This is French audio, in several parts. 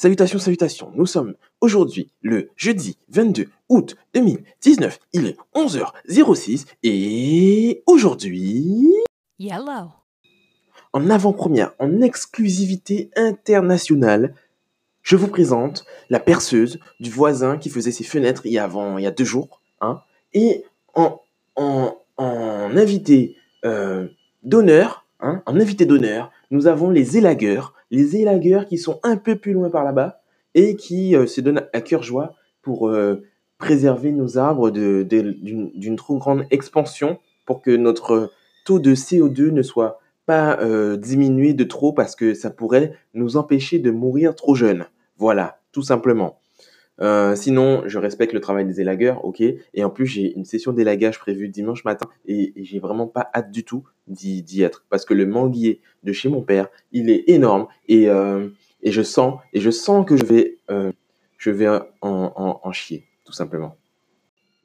Salutations, salutations. Nous sommes aujourd'hui le jeudi 22 août 2019. Il est 11h06 et aujourd'hui, Yellow. en avant-première, en exclusivité internationale, je vous présente la perceuse du voisin qui faisait ses fenêtres il y a, avant, il y a deux jours. Hein, et en, en, en invité euh, d'honneur, hein, en invité d'honneur, nous avons les élagueurs. Les élagueurs qui sont un peu plus loin par là-bas et qui euh, se donnent à cœur joie pour euh, préserver nos arbres d'une trop grande expansion pour que notre taux de CO2 ne soit pas euh, diminué de trop parce que ça pourrait nous empêcher de mourir trop jeunes. Voilà, tout simplement. Sinon, je respecte le travail des élagueurs, ok. Et en plus, j'ai une session d'élagage prévue dimanche matin et, et j'ai vraiment pas hâte du tout d'y être parce que le manguier de chez mon père, il est énorme et, euh, et je sens et je sens que je vais euh, je vais en, chier, tout simplement.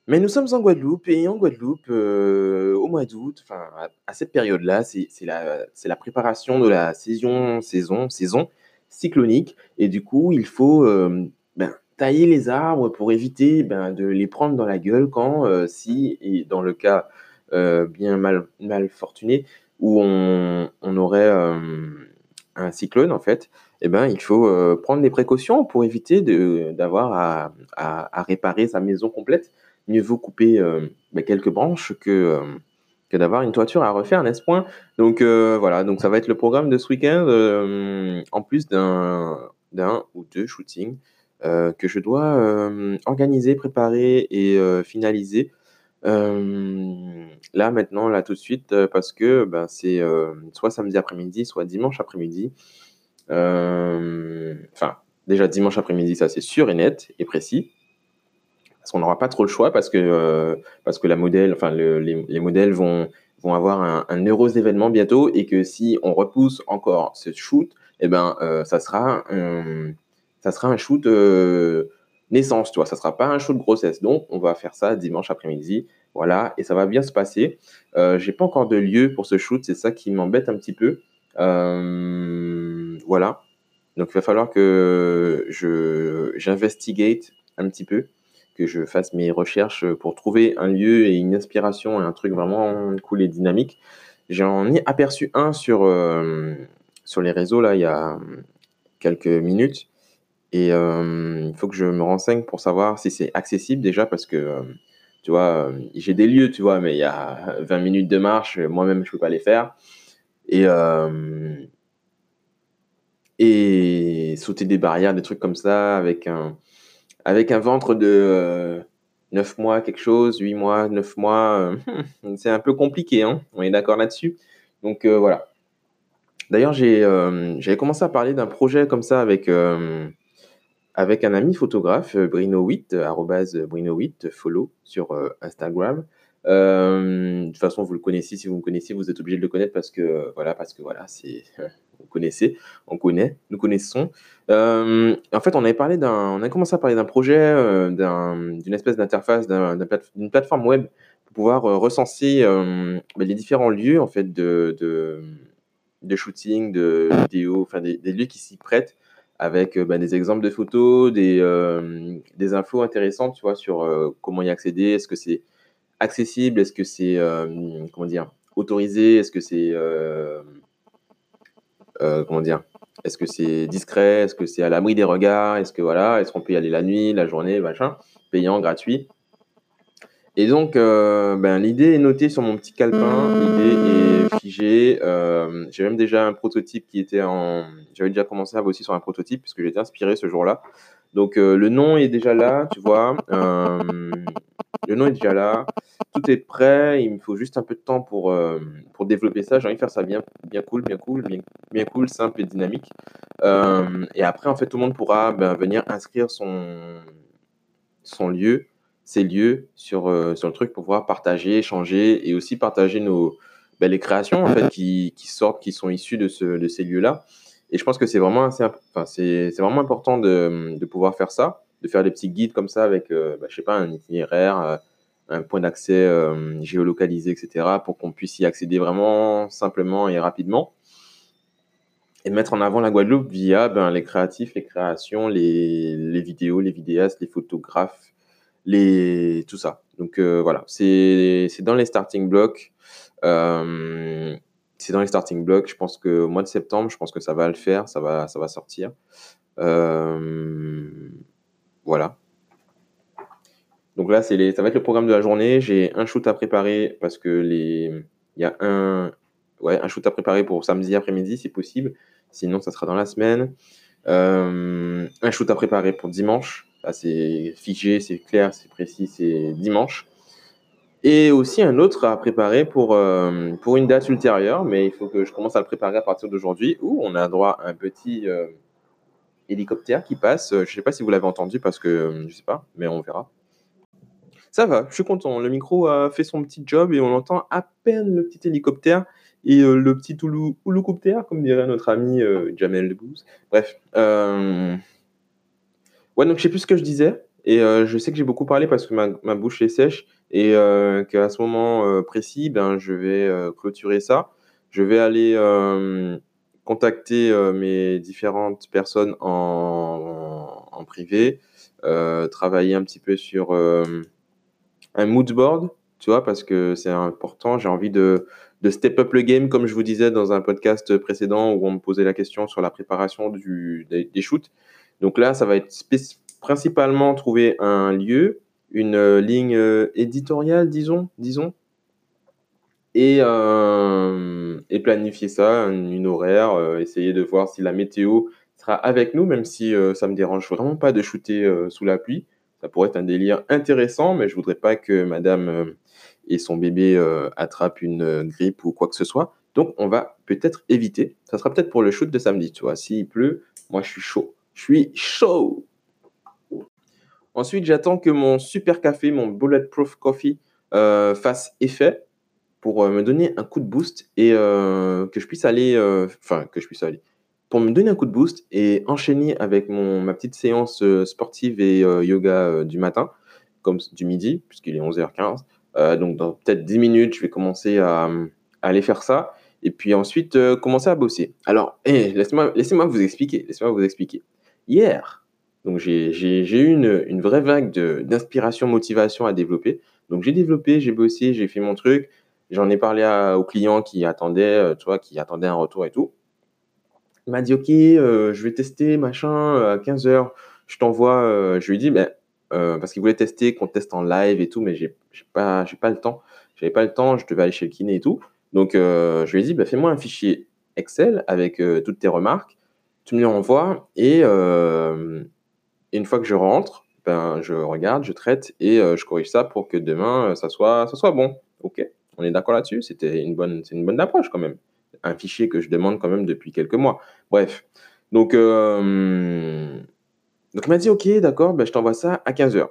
Mais nous sommes en Guadeloupe et en Guadeloupe, euh, au mois d'août, enfin à, cette période-là, c'est la, la préparation de la saison, saison, saison cyclonique et du coup, il faut ben, tailler les arbres pour éviter ben, de les prendre dans la gueule quand, si, dans le cas bien mal, mal fortuné, où on, on aurait euh, un cyclone en fait, eh ben, il faut euh, prendre des précautions pour éviter d'avoir à, à- réparer sa maison complète. Mieux vaut couper euh, ben, quelques branches que, euh, que d'avoir une toiture à refaire, n'est-ce point? Donc euh, voilà, donc ça va être le programme de ce week-end, euh, en plus d'un ou deux shootings euh, que je dois euh, organiser, préparer et euh, finaliser. Là maintenant, là tout de suite, euh, parce que ben, c'est euh, soit samedi après-midi, soit dimanche après-midi. Enfin, déjà dimanche après-midi, ça c'est sûr et net et précis. Parce qu'on n'aura pas trop le choix parce que, euh, parce que enfin, le- les, les modèles vont, vont avoir un, heureux événement bientôt et que si on repousse encore ce shoot, eh ben, ça, sera ça sera un shoot naissance, tu vois, ça sera pas un shoot grossesse. Donc, on va faire ça dimanche après-midi, voilà, et ça va bien se passer. Euh, J'ai pas encore de lieu pour ce shoot, c'est ça qui m'embête un petit peu. Euh, voilà. Donc, il va falloir que je j'investigate un petit peu, que je fasse mes recherches pour trouver un lieu et une inspiration et un truc vraiment cool et dynamique. J'en ai aperçu un sur, euh, sur les réseaux là il y a quelques minutes et il faut que je me renseigne pour savoir si c'est accessible déjà parce que tu vois, j'ai des lieux, tu vois, mais il y a 20 minutes de marche, moi-même je peux pas les faire. Et, et sauter des barrières, des trucs comme ça, avec un, avec un ventre de euh, 9 mois, quelque chose, 8 mois, 9 mois, c'est un peu compliqué, hein, on est d'accord là-dessus. Donc voilà. D'ailleurs, j'avais commencé à parler d'un projet comme ça avec, avec un ami photographe, euh, Brino8, euh, arrobase Brino8, follow sur euh, Instagram. Euh, de toute façon, vous le connaissez, si vous me connaissez, vous êtes obligé de le connaître parce que, euh, voilà, parce que voilà, c'est, vous connaissez, on connaît, nous connaissons. Euh, en fait, on avait parlé d'un, on a commencé à parler d'un projet, euh, d'un, d'une espèce d'interface, d'une plateforme web pour pouvoir euh, recenser euh, ben, les différents lieux en fait de, shooting, de vidéo, enfin des lieux qui s'y prêtent avec euh, ben, des exemples de photos, des, euh, des infos intéressantes, tu vois, sur euh, comment y accéder, est-ce que c'est accessible, est-ce que c'est comment dire autorisé, est-ce que c'est comment dire est-ce que c'est discret, est-ce que c'est à l'abri des regards, est-ce que voilà, est-ce qu'on peut y aller la nuit, la journée, machin, payant, gratuit. Et donc, euh, ben, l'idée est notée sur mon petit calepin, l'idée est figée. euh, j'ai même déjà un prototype qui était en. J'avais déjà commencé à bosser sur un prototype puisque été inspiré ce jour-là. Donc, euh, le nom est déjà là, tu vois. le nom est déjà là. Tout est prêt. Il me faut juste un peu de temps pour, pour développer ça. J'ai envie de faire ça bien, bien cool, bien cool, bien, cool, simple et dynamique. Et après, en fait, tout le monde pourra ben, venir inscrire son, son lieu, ses lieux sur, euh, sur le truc pour pouvoir partager, échanger et aussi partager nos, ben, les créations en fait, qui, qui sortent, qui sont issues de, ce, de ces lieux-là. Et je pense que c'est vraiment, enfin, vraiment important de, de pouvoir faire ça, de faire des petits guides comme ça avec, euh, ben, je sais pas, un itinéraire, euh, un point d'accès géolocalisé, etc., pour qu'on puisse y accéder vraiment simplement et rapidement. et mettre en avant la Guadeloupe via ben, les créatifs, les créations, les, les vidéos, les vidéastes, les photographes, les, tout ça. Donc euh, voilà, c'est dans les starting blocks. Euh, c'est dans les starting blocks. Je pense que au mois de septembre, je pense que ça va le faire, ça va, ça va sortir. Euh, voilà. Donc là, c'est ça va être le programme de la journée. J'ai un shoot à préparer parce que les, il y a un, ouais, un shoot à préparer pour samedi après-midi, si possible. Sinon, ça sera dans la semaine. Euh, un shoot à préparer pour dimanche. Là, c'est figé, c'est clair, c'est précis, c'est dimanche. Et aussi un autre à préparer pour, euh, pour une date ultérieure, mais il faut que je commence à le préparer à partir d'aujourd'hui, où on a droit à un petit euh, hélicoptère qui passe. Je ne sais pas si vous l'avez entendu parce que je ne sais pas, mais on verra. Ça va, je suis content. Le micro a fait son petit job et on entend à peine le petit hélicoptère et euh, le petit houloucoptère, comme dirait notre ami euh, Jamel Debbouze. Bref. Euh... Ouais, donc je sais plus ce que je disais. Et euh, je sais que j'ai beaucoup parlé parce que ma, bouche est sèche et euh, qu'à ce moment précis, ben, je vais clôturer ça. Je vais aller contacter mes différentes personnes en, privé, travailler un petit peu sur un mood board, tu vois, parce que c'est important. J'ai envie de, step up le game, comme je vous disais dans un podcast précédent où on me posait la question sur la préparation du, des shoots. Donc là, ça va être principalement trouver un lieu, une euh, ligne euh, éditoriale, disons, disons, et, euh, planifier ça, une horaire, essayer de voir si la météo sera avec nous, même si euh, ça me dérange vraiment pas de shooter sous la pluie. Ça pourrait être un délire intéressant, mais je voudrais pas que madame et son bébé euh, attrape une grippe ou quoi que ce soit. Donc, on va peut-être éviter. Ça sera peut-être pour le shoot de samedi, tu vois. S'il pleut, moi, je suis chaud. Je suis chaud. Ensuite, j'attends que mon super café, mon Bulletproof Coffee, euh, fasse effet pour euh, me donner un coup de boost et euh, que je puisse aller, enfin, que je puisse aller, pour me donner un coup de boost et enchaîner avec mon, ma petite séance sportive et yoga du matin, comme du midi, puisqu'il est 11h15. Euh, donc, dans peut-être 10 minutes, je vais commencer à, aller faire ça. Et puis ensuite, commencer à bosser. Alors, hey, laissez-moi laissez vous expliquer. Laissez-moi vous expliquer. Hier, donc j'ai eu une, vraie vague d'inspiration, motivation à développer. Donc, j'ai développé, j'ai bossé, j'ai fait mon truc. J'en ai parlé à, aux clients qui attendaient, euh, tu vois, qui attendaient un retour et tout. Il m'a dit, OK, euh, je vais tester, machin, à 15 heures. Je t'envoie, euh, je lui ai dit, ben, euh, parce qu'il voulait tester, qu'on teste en live et tout, mais j'ai pas, pas le temps. J'avais pas le temps, je devais aller chez le kiné et tout. Donc, euh, je lui ai dit, bah, fais-moi un fichier Excel avec euh, toutes tes remarques. Tu me les envoies et, euh, une fois que je rentre, ben, je regarde, je traite et euh, je corrige ça pour que demain, euh, ça soit, ça soit bon. OK? On est d'accord là-dessus? C'était une bonne, c'est une bonne approche quand même. Un fichier que je demande quand même depuis quelques mois. Bref. Donc, donc il m'a dit, OK, d'accord, ben, je t'envoie ça à 15h.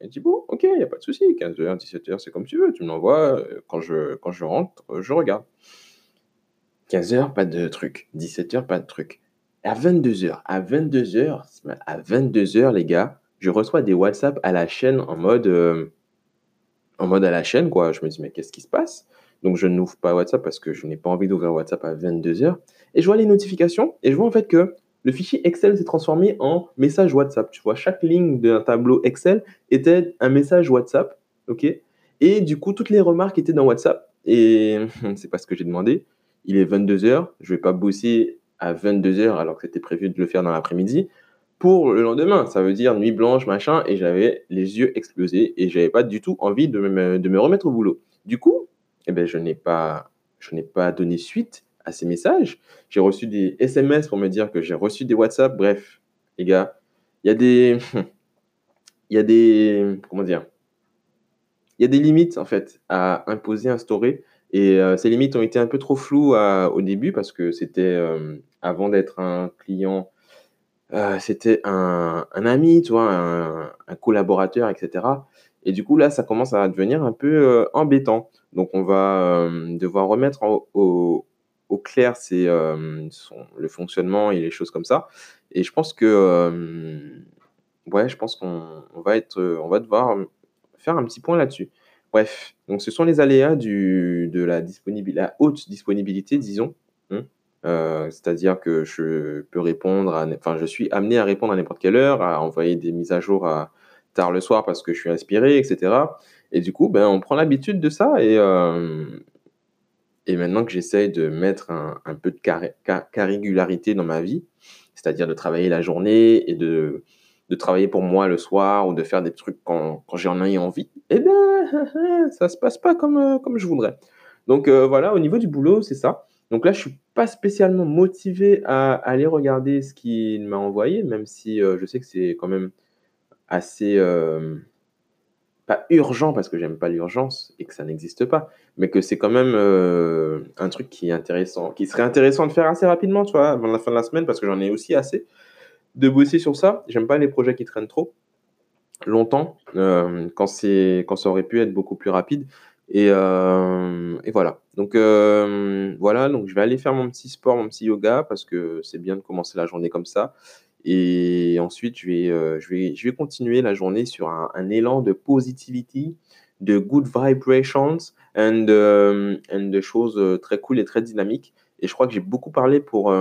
Il dit, bon, OK, il n'y a pas de souci, 15h, 17h, c'est comme tu veux, tu me l'envoies, quand je, quand je rentre, je regarde. 15h, pas de truc. 17h, pas de truc. À 22h, à 22h, à 22h, les gars, je reçois des WhatsApp à la chaîne en mode, euh, en mode à la chaîne, quoi. Je me dis, mais qu'est-ce qui se passe? Donc, je n'ouvre pas WhatsApp parce que je n'ai pas envie d'ouvrir WhatsApp à 22h. Et je vois les notifications et je vois en fait que le fichier Excel s'est transformé en message WhatsApp. Tu vois, chaque ligne d'un tableau Excel était un message WhatsApp. OK? Et du coup, toutes les remarques étaient dans WhatsApp. Et c'est pas ce que j'ai demandé. Il est 22h. Je vais pas bosser à 22h alors que c'était prévu de le faire dans l'après-midi pour le lendemain. Ça veut dire nuit blanche, machin. Et j'avais les yeux explosés et j'avais pas du tout envie de me, de me remettre au boulot. Du coup, eh ben, je n'ai pas, je n'ai pas donné suite à ces messages. J'ai reçu des SMS pour me dire que j'ai reçu des WhatsApp. Bref, les gars, il y a des. Il y a des. Comment dire Il y a des limites, en fait, à imposer, instaurer. Et euh, ces limites ont été un peu trop floues à, au début parce que c'était, euh, avant d'être un client, euh, c'était un, un, ami, tu un, collaborateur, etc. Et du coup, là, ça commence à devenir un peu embêtant. Donc, on va devoir remettre au, au clair euh, le fonctionnement et les choses comme ça. Et je pense que euh, ouais, je pense qu'on on va être, on va devoir faire un petit point là-dessus. Bref, donc ce sont les aléas de la, haute disponibilité, disons, hein, c'est-à-dire que je peux répondre enfin, je suis amené à répondre à n'importe quelle heure, à envoyer des mises à jour tard le soir parce que je suis inspiré et cetera. Et du coup, ben, on prend l'habitude de ça et et maintenant que j'essaye de mettre un peu de carré régularité dans ma vie, c'est-à-dire de travailler la journée et de de travailler pour moi le soir ou de faire des trucs quand, quand j'en ai envie, eh bien, ça se passe pas comme, euh, comme je voudrais. Donc euh, voilà, au niveau du boulot, c'est ça. Donc là, je suis pas spécialement motivé à aller regarder ce qu'il m'a envoyé, même si euh, je sais que c'est quand même assez pas urgent parce que j'aime pas l'urgence et que ça n'existe pas, mais que c'est quand même un truc qui est intéressant, qui serait intéressant de faire assez rapidement, tu vois, avant la fin de la semaine parce que j'en ai aussi assez de bosser sur ça. J'aime pas les projets qui traînent trop longtemps euh, quand c'est quand ça aurait pu être beaucoup plus rapide. Et, euh, et voilà. Donc euh, voilà. Donc je vais aller faire mon petit sport mon petit yoga parce que c'est bien de commencer la journée comme ça. Et ensuite je vais je vais je vais continuer la journée sur un, élan de positivity de good vibrations and and de choses très cool et très dynamiques. Et je crois que j'ai beaucoup parlé pour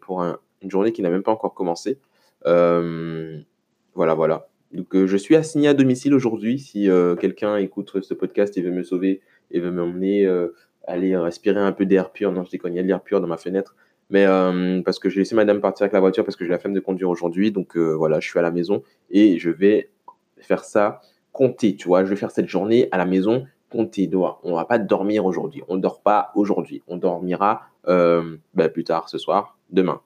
pour une journée qui n'a même pas encore commencé voilà, voilà. Donc, euh, je suis assigné à domicile aujourd'hui. Si euh, quelqu'un écoute ce podcast et veut me sauver et veut m'emmener aller respirer un peu d'air pur, non, je déconne, il y a de l'air pur dans ma fenêtre. Mais parce que j'ai laissé madame partir avec la voiture parce que j'ai la flemme de conduire aujourd'hui. Donc voilà, je suis à la maison et je vais faire ça compter, tu vois. Je vais faire cette journée à la maison compter. On va pas dormir aujourd'hui. On dort pas aujourd'hui. On dormira ben, plus tard ce soir, demain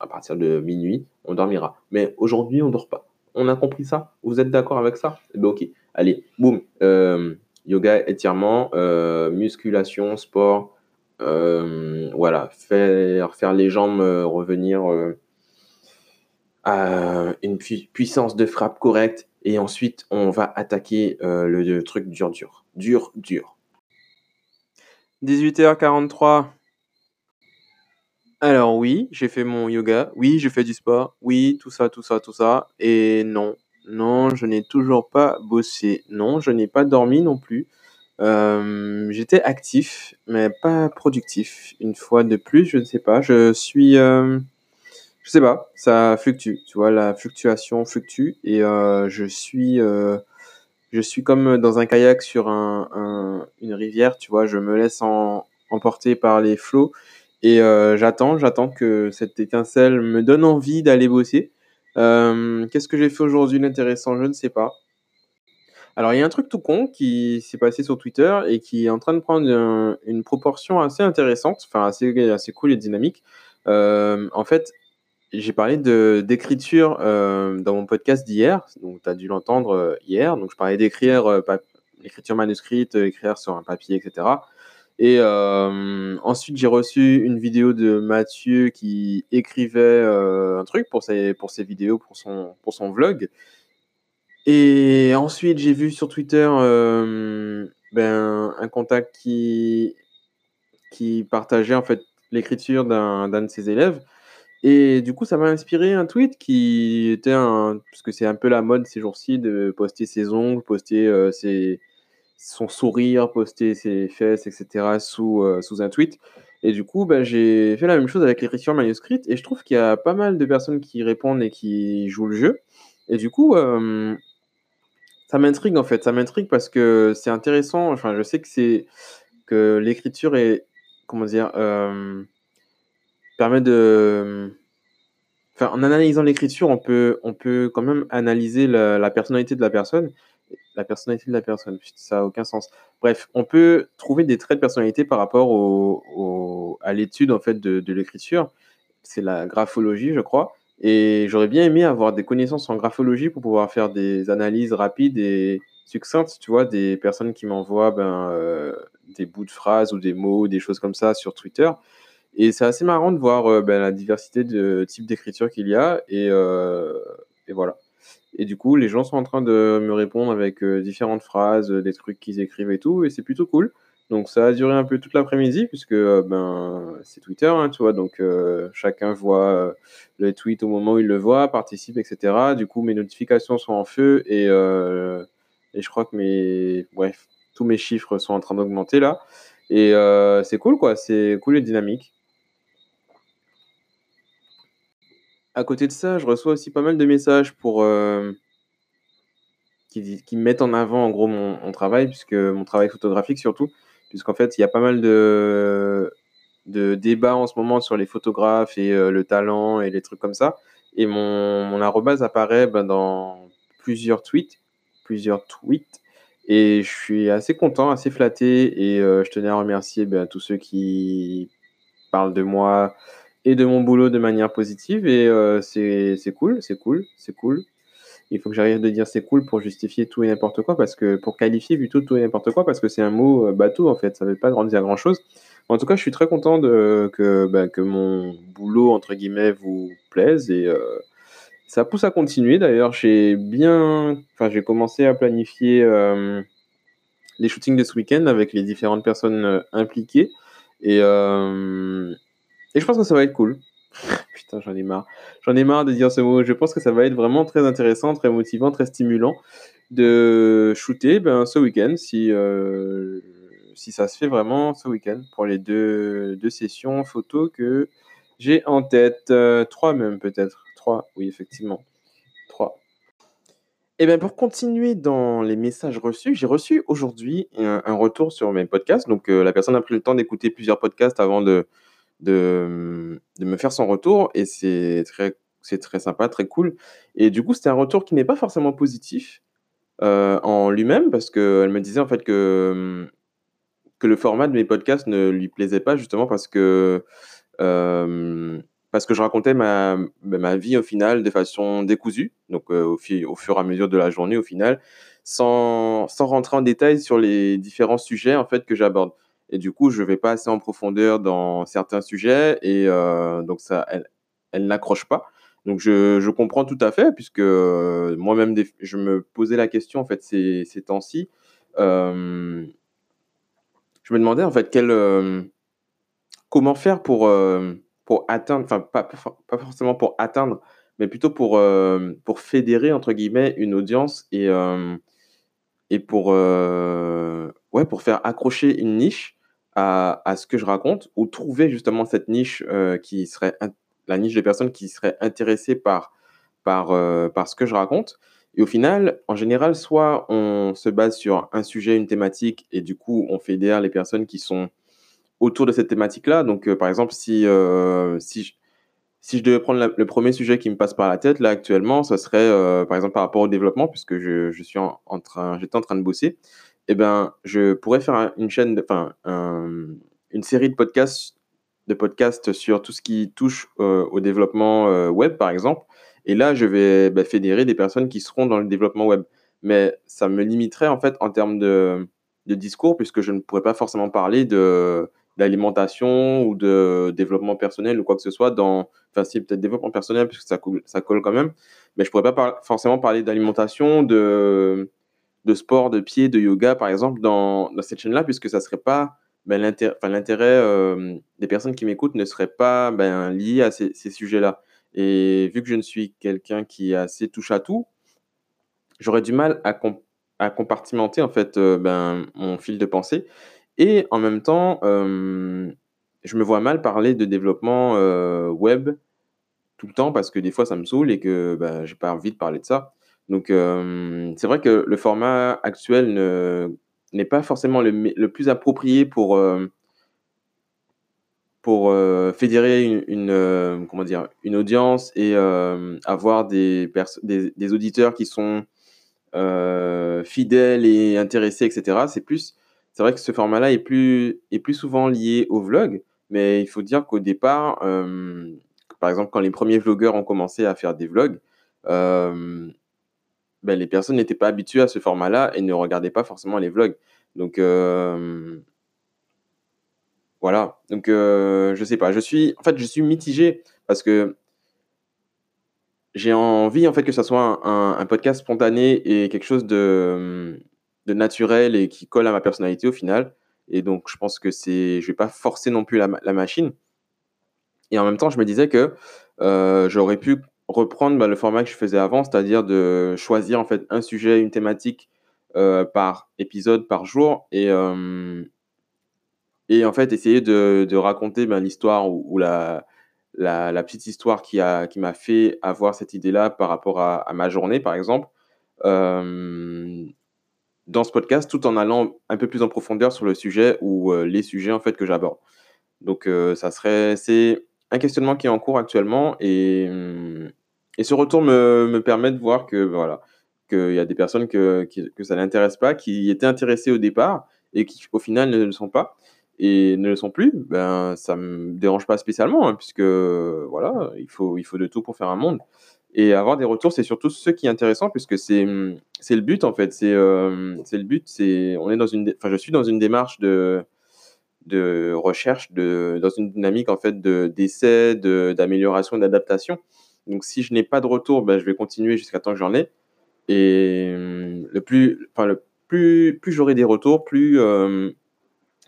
à partir de minuit, on dormira. Mais aujourd'hui, on dort pas. On a compris ça? Vous êtes d'accord avec ça? Eh bien, ok. Allez, boum. Euh, yoga, étirement, euh, musculation, sport. Euh, voilà, faire, faire les jambes revenir à une puissance de frappe correcte. Et ensuite, on va attaquer le truc dur, dur. Dur, dur. 18h43. Alors oui, j'ai fait mon yoga, oui, j'ai fait du sport, oui, tout ça, tout ça, tout ça, et non, non, je n'ai toujours pas bossé, non, je n'ai pas dormi non plus. Euh, j'étais actif, mais pas productif. Une fois de plus, je ne sais pas, je suis, euh, je sais pas, ça fluctue, tu vois, la fluctuation fluctue, et euh, je suis, je suis comme dans un kayak sur un, une rivière, tu vois, je me laisse emporter par les flots et euh, j'attends, j'attends que cette étincelle me donne envie d'aller bosser. Euh, qu'est-ce que j'ai fait aujourd'hui d'intéressant? Je ne sais pas. Alors, il y a un truc tout con qui s'est passé sur Twitter et qui est en train de prendre une proportion assez intéressante, enfin assez, assez cool et dynamique. Euh, en fait, j'ai parlé d'écriture dans mon podcast d'hier, donc tu as dû l'entendre hier. Donc, je parlais d'écrire, l'écriture manuscrite, écrire sur un papier, etc. Et euh, ensuite, j'ai reçu une vidéo de Mathieu qui écrivait euh, un truc pour ses, pour ses vidéos, pour son, pour son vlog. Et ensuite, j'ai vu sur Twitter euh, ben, un contact qui, qui partageait en fait l'écriture d'un de ses élèves. Et du coup, ça m'a inspiré un tweet qui était un. Parce que c'est un peu la mode ces jours-ci de poster ses ongles, poster ses son sourire, poster ses fesses, etc. sous, euh, sous un tweet. Et du coup, bah, j'ai fait la même chose avec l'écriture manuscrite et je trouve qu'il y a pas mal de personnes qui répondent et qui jouent le jeu. Et du coup, ça m'intrigue en fait. Ça m'intrigue parce que c'est intéressant. Enfin, je sais que c'est que l'écriture est, comment dire, permet de. Enfin, en analysant l'écriture, on peut, on peut quand même analyser la personnalité de la personne la personnalité de la personne. Ça n'a aucun sens. Bref, on peut trouver des traits de personnalité par rapport au, à l'étude en fait de, l'écriture. C'est la graphologie, je crois. Et j'aurais bien aimé avoir des connaissances en graphologie pour pouvoir faire des analyses rapides et succinctes, tu vois, des personnes qui m'envoient ben, euh, des bouts de phrases ou des mots, des choses comme ça sur Twitter. Et c'est assez marrant de voir euh, ben, la diversité de types d'écriture qu'il y a. Et, euh, et voilà. Et du coup, les gens sont en train de me répondre avec euh, différentes phrases, euh, des trucs qu'ils écrivent et tout, et c'est plutôt cool. Donc ça a duré un peu toute l'après-midi, puisque euh, ben, c'est Twitter, hein, tu vois, donc chacun voit le tweet au moment où il le voit, participe, etc. Du coup, mes notifications sont en feu, et, et je crois que mes... Bref, tous mes chiffres sont en train d'augmenter là. Et c'est cool, quoi, c'est cool et dynamique. À côté de ça, je reçois aussi pas mal de messages pour, heu qui mettent en avant, en gros, mon travail puisque mon travail photographique surtout, puisqu'en fait, il y a pas mal de de débats en ce moment sur les photographes et heu, le talent et les trucs comme ça. Et mon mon arrobase apparaît, bah, dans plusieurs tweets plusieurs tweets. Et je suis assez content, assez flatté. Et heu, je tenais à remercier, bah, tous ceux qui parlent de moi et de mon boulot de manière positive et heu, c'est cool, c'est cool, c'est cool. Il faut que j'arrive de dire «c'est cool» pour justifier tout et n'importe quoi parce que pour qualifier plutôt tout et n'importe quoi parce que c'est un mot, heu, bateau, en fait, ça veut pas grand dire grand chose. En tout cas, je suis très content de que, bah, que mon «boulot» entre guillemets vous plaise et heu, ça pousse à continuer d'ailleurs. J'ai bien enfin, j'ai commencé à planifier, hem, les shootings de ce week-end avec les différentes personnes, impliquées et et je pense que ça va être cool. Putain, j'en ai marre. J'en ai marre de dire ce mot. Je pense que ça va être vraiment très intéressant, très motivant, très stimulant de shooter, ben, ce week-end si, heu, si ça se fait vraiment ce week-end pour les 2 2 sessions photos que j'ai en tête, heu, 3 même peut-être. 3, oui effectivement, 3. Et ben, pour continuer dans les messages reçus, j'ai reçu aujourd'hui un retour sur mes podcasts. Donc, heu, la personne a pris le temps d'écouter plusieurs podcasts avant de de, de me faire son retour et c'est très c'est très sympa, très cool. Et du coup, c'était un retour qui n'est pas forcément positif, heu, en lui-même parce qu'elle me disait en fait que, mmh, que le format de mes podcasts ne lui plaisait pas justement parce que, hem, parce que je racontais ma bah, ma vie au final de façon décousue, donc heu, au au fur et à mesure de la journée au final, sans sans rentrer en détail sur les différents sujets en fait que j'aborde et du coup, je vais pas assez en profondeur dans certains sujets et heu, donc ça elle elle n'accroche pas. Donc je je comprends tout à fait puisque, heu, moi-même je me posais la question en fait ces ces temps-ci, hem je me demandais en fait quel, comment faire pour, pour atteindre enfin pas pas for pas forcément pour atteindre, mais plutôt pour, pour «fédérer» entre guillemets une audience et et pour, ouais, pour faire accrocher une niche à ce que je raconte ou trouver justement cette niche, heu, qui serait la niche des personnes qui seraient intéressées par par, heu, par ce que je raconte et au final, en général, soit on se base sur un sujet, une thématique et du coup, on fédère les personnes qui sont autour de cette thématique-là. Donc, heu, par exemple, si, si j si je devais prendre le 1er sujet qui me passe par la tête, là, actuellement, ça serait, par exemple, par rapport au développement puisque je je suis en train j'étais en train de bosser et ben, je pourrais faire un une chaîne enfin, un, une série de podcasts de podcasts sur tout ce qui touche, heu, au développement, heu, web, par exemple et là, je vais, bah, fédérer des personnes qui seront dans le développement web. Mais ça me limiterait, en fait, en termes de de discours puisque je ne pourrais pas forcément parler de d'alimentation ou de développement personnel ou quoi que ce soit dans enfin si, peut-être développement personnel puisque ça coule ça colle quand même, mais je pourrais pas forcément parler d'alimentation, de de sport de pied, de yoga, par exemple, dans cette chaîne-là puisque ça serait pas, enfin l'intérêt, hem, des personnes qui m'écoutent ne serait pas, ben, lié à ces sujets-là et vu que je ne suis quelqu'un qui est assez touche à tout j'aurais du mal à à compartimenter, en fait, heu, ben, mon fil de pensée et en même temps, hem, je me vois mal parler de développement, web tout le temps parce que des fois ça me saoule et que, bah, j'ai pas envie de parler de ça. Donc c'est vrai que le format actuel ne n'est pas forcément le plus approprié pour, fédérer une audience et avoir des auditeurs qui sont, fidèles et intéressés et cetera. C'est plus c'est vrai que ce format-là est plus souvent lié au vlog, mais il faut dire qu'au départ, par exemple, quand les 1ers vlogueurs ont commencé à faire des vlogs, bah, les personnes n'étaient pas habituées à ce format-là et ne regardaient pas forcément les vlogs. Donc hem voilà, donc heu, je sais pas, je suis en fait, je suis mitigé parce que j'ai envie, en fait, que ça soit un podcast spontané et quelque chose de, naturel et qui colle à ma personnalité au final. Et donc je pense que c'est je vais pas forcer non plus la ma la machine. Et en même temps, je me disais que, heu, j'aurais pu reprendre, bah, le format que je faisais avant, c'est-à-dire de choisir, en fait, un sujet, une thématique, heu, par épisode, par jour et hem et en fait, essayer de raconter, ben, l'histoire ou la petite histoire qui m'a fait avoir cette idée-là par rapport à, ma journée, par exemple, euh, dans ce podcast, tout en allant un peu plus en profondeur sur le sujet ou euh, les sujets en fait que j'aborde. Donc, euh, ça serait, c'est un questionnement qui est en cours actuellement et, hum, et ce retour me, me permet de voir que voilà, qu'il y a des personnes que, que ça n'intéresse pas, qui étaient intéressées au départ et qui au final ne le sont pas et ne le sont plus, ben ça me dérange pas spécialement hein, puisque voilà, il faut il faut de tout pour faire un monde et avoir des retours, c'est surtout ce qui est intéressant puisque c'est hum, c'est le but en fait, c'est euh, c'est le but, c'est on est dans une enfin je suis dans une démarche de de recherche de dans une dynamique en fait de d'essai, de d'amélioration, d'adaptation. Donc si je n'ai pas de retour, ben je vais continuer jusqu'à temps que j'en ai et hum, le plus enfin le plus plus j'aurai des retours, plus euh,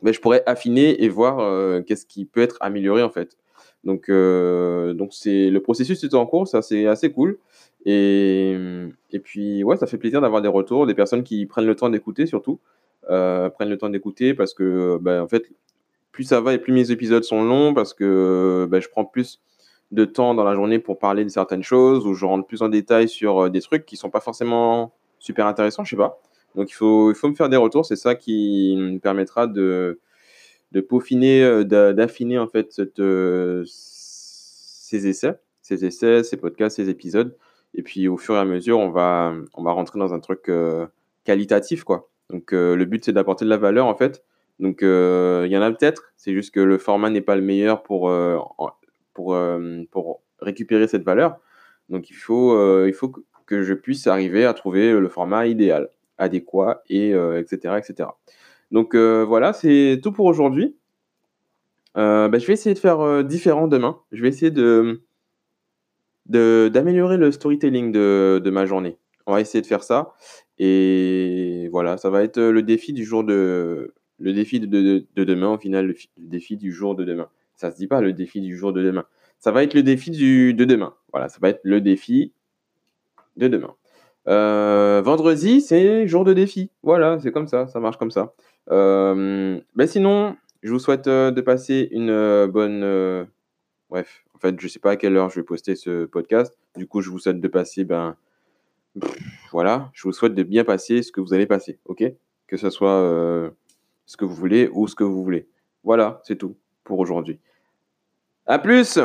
ben, je pourrais affiner et voir euh, qu'est-ce qui peut être amélioré en fait. Donc, euh, donc c'est le processus est en cours, ça c'est assez cool. Et, et puis ouais, ça fait plaisir d'avoir des retours, des personnes qui prennent le temps d'écouter surtout, euh, prennent le temps d'écouter parce que ben, en fait, plus ça va et plus mes épisodes sont longs parce que ben, je prends plus de temps dans la journée pour parler de certaines choses ou je rentre plus en détail sur euh, des trucs qui sont pas forcément super intéressants, je sais pas. Donc il faut, il faut me faire des retours, c'est ça qui me permettra de, de peaufiner, euh, d'a- d'affiner en fait cette, ces essais, ces essais, ces podcasts, ces épisodes. Et puis au fur et à mesure, on va, on va rentrer dans un truc qualitatif, quoi. Donc euh, le but, c'est d'apporter de la valeur, en fait. Donc euh, il y en a peut-être, c'est juste que le format n'est pas le meilleur pour, euh, pour, pour récupérer cette valeur. Donc il faut, il faut que je puisse arriver à trouver le format idéal, adéquat, et etc., etc. Donc voilà, c'est tout pour aujourd'hui. Bah, je vais essayer de faire différent demain. Je vais essayer de- d'améliorer le storytelling de, de ma journée. On va essayer de faire ça. Et voilà, ça va être euh, le défi du jour de, le défi de, de- de demain, au final, le, fi- le défi du jour de demain. Ça se dit pas le défi du jour de demain. Ça va être le défi du, de demain. Voilà, ça va être le défi de demain. Euh, vendredi, c'est jour de défi. Voilà, c'est comme ça, ça marche comme ça. Euh, ben sinon, je vous souhaite de passer une bonne. bref, en fait, je sais pas à quelle heure je vais poster ce podcast. Du coup, je vous souhaite de passer, ben, voilà, je vous souhaite de bien passer ce que vous allez passer, ok? Que ce soit euh, ce que vous voulez ou ce que vous voulez. Voilà, c'est tout pour aujourd'hui. À plus!